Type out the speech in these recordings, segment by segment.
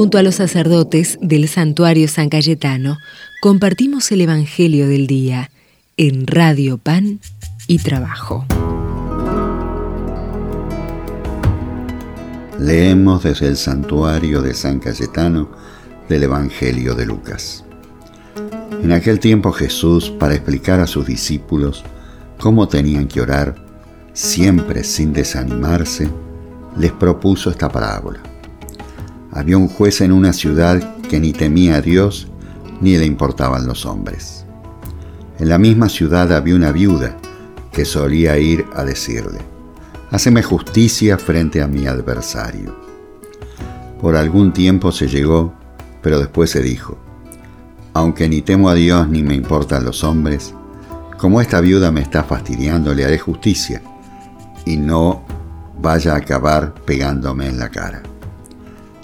Junto a los sacerdotes del santuario San Cayetano, compartimos el Evangelio del Día en Radio Pan y Trabajo. Leemos desde el santuario de San Cayetano del Evangelio de Lucas. En aquel tiempo Jesús, para explicar a sus discípulos cómo tenían que orar, siempre sin desanimarse, les propuso esta parábola. Había un juez en una ciudad que ni temía a Dios ni le importaban los hombres. En la misma ciudad había una viuda que solía ir a decirle, Haceme justicia frente a mi adversario. Por algún tiempo se llegó, pero después se dijo, aunque ni temo a Dios ni me importan los hombres, como esta viuda me está fastidiando, le haré justicia y no vaya a acabar pegándome en la cara.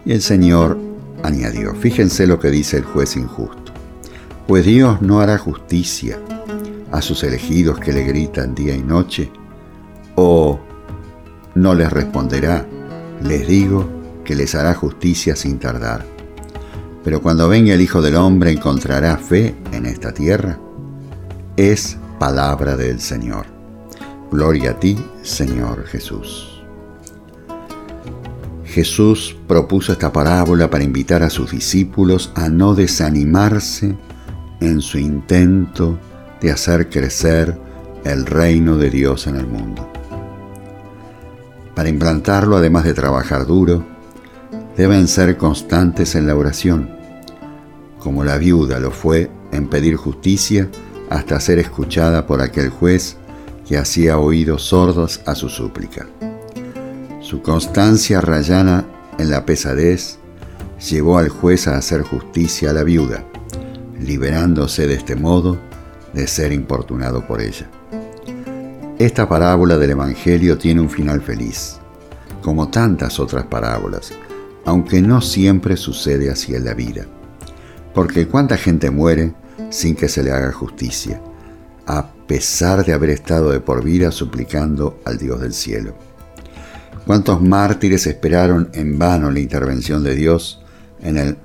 Y el Señor añadió, fíjense lo que dice el juez injusto, pues Dios no hará justicia a sus elegidos que le gritan día y noche, o no les responderá, les digo que les hará justicia sin tardar. Pero cuando venga el Hijo del Hombre encontrará fe en esta tierra. Es palabra del Señor. Gloria a ti, Señor Jesús. Jesús propuso esta parábola para invitar a sus discípulos a no desanimarse en su intento de hacer crecer el reino de Dios en el mundo. Para implantarlo, además de trabajar duro, deben ser constantes en la oración, como la viuda lo fue en pedir justicia hasta ser escuchada por aquel juez que hacía oídos sordos a su súplica. Su constancia rayana en la pesadez llevó al juez a hacer justicia a la viuda, liberándose de este modo de ser importunado por ella. Esta parábola del Evangelio tiene un final feliz, como tantas otras parábolas, aunque no siempre sucede así en la vida. Porque cuánta gente muere sin que se le haga justicia, a pesar de haber estado de por vida suplicando al Dios del cielo. ¿Cuántos mártires esperaron en vano la intervención de Dios en el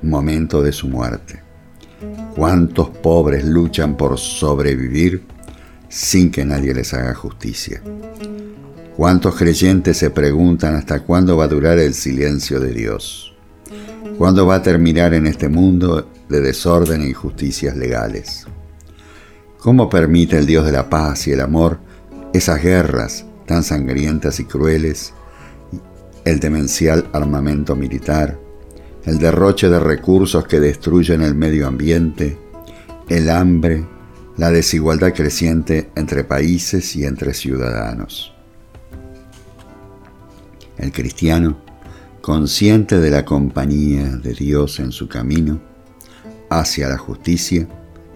momento de su muerte? ¿Cuántos pobres luchan por sobrevivir sin que nadie les haga justicia? ¿Cuántos creyentes se preguntan hasta cuándo va a durar el silencio de Dios? ¿Cuándo va a terminar en este mundo de desorden e injusticias legales? ¿Cómo permite el Dios de la paz y el amor esas guerras tan sangrientas y crueles, el demencial armamento militar, el derroche de recursos que destruyen el medio ambiente, el hambre, la desigualdad creciente entre países y entre ciudadanos. El cristiano, consciente de la compañía de Dios en su camino hacia la justicia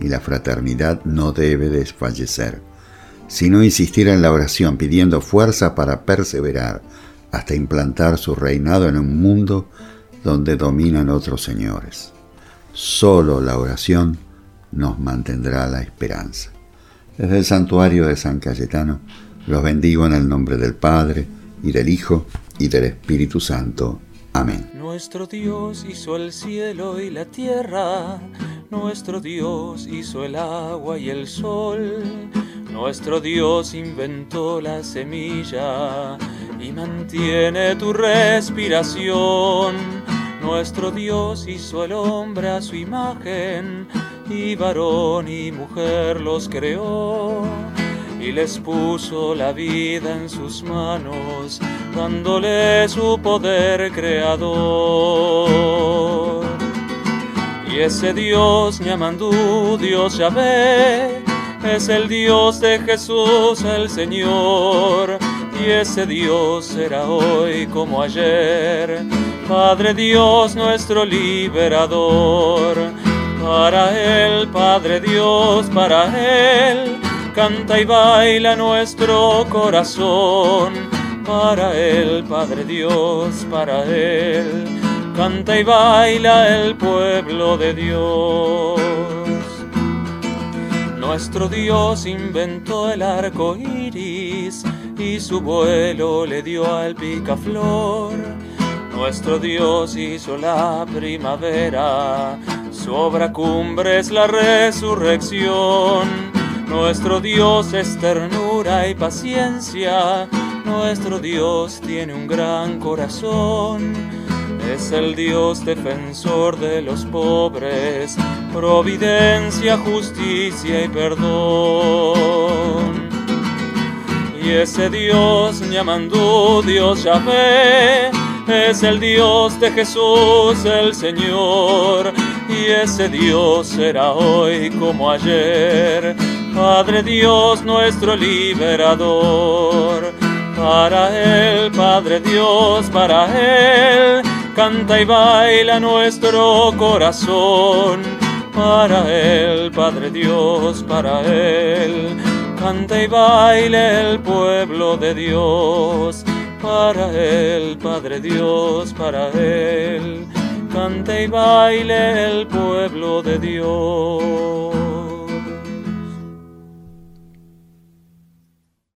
y la fraternidad, no debe desfallecer sino insistir en la oración pidiendo fuerza para perseverar hasta implantar su reinado en un mundo donde dominan otros señores. Solo la oración nos mantendrá la esperanza. Desde el santuario de San Cayetano los bendigo en el nombre del Padre y del Hijo y del Espíritu Santo. Amén. Nuestro Dios hizo el cielo y la tierra, nuestro Dios hizo el agua y el sol. Nuestro Dios inventó la semilla y mantiene tu respiración. Nuestro Dios hizo el hombre a su imagen y varón y mujer los creó y les puso la vida en sus manos, dándole su poder creador. Y ese Dios Ñamandú, Dios Yahvé, es el Dios de Jesús el Señor, y ese Dios será hoy como ayer, Padre Dios nuestro liberador. Para Él, Padre Dios, para Él, canta y baila nuestro corazón. Para Él, Padre Dios, para Él, canta y baila el pueblo de Dios. Nuestro Dios inventó el arco iris y su vuelo le dio al picaflor Nuestro Dios hizo la primavera, su obra cumbre es la resurrección. Nuestro Dios es ternura y paciencia, nuestro Dios tiene un gran corazón. Es el Dios defensor de los pobres, providencia, justicia y perdón. Y ese Dios llamando Dios Yahvé es el Dios de Jesús el Señor. Y ese Dios será hoy como ayer, Padre Dios nuestro liberador. Para Él, Padre Dios, para Él, canta y baila nuestro corazón. Para Él, Padre Dios, para Él canta y baile el pueblo de Dios, para Él, Padre Dios, para Él, canta y baile el pueblo de Dios.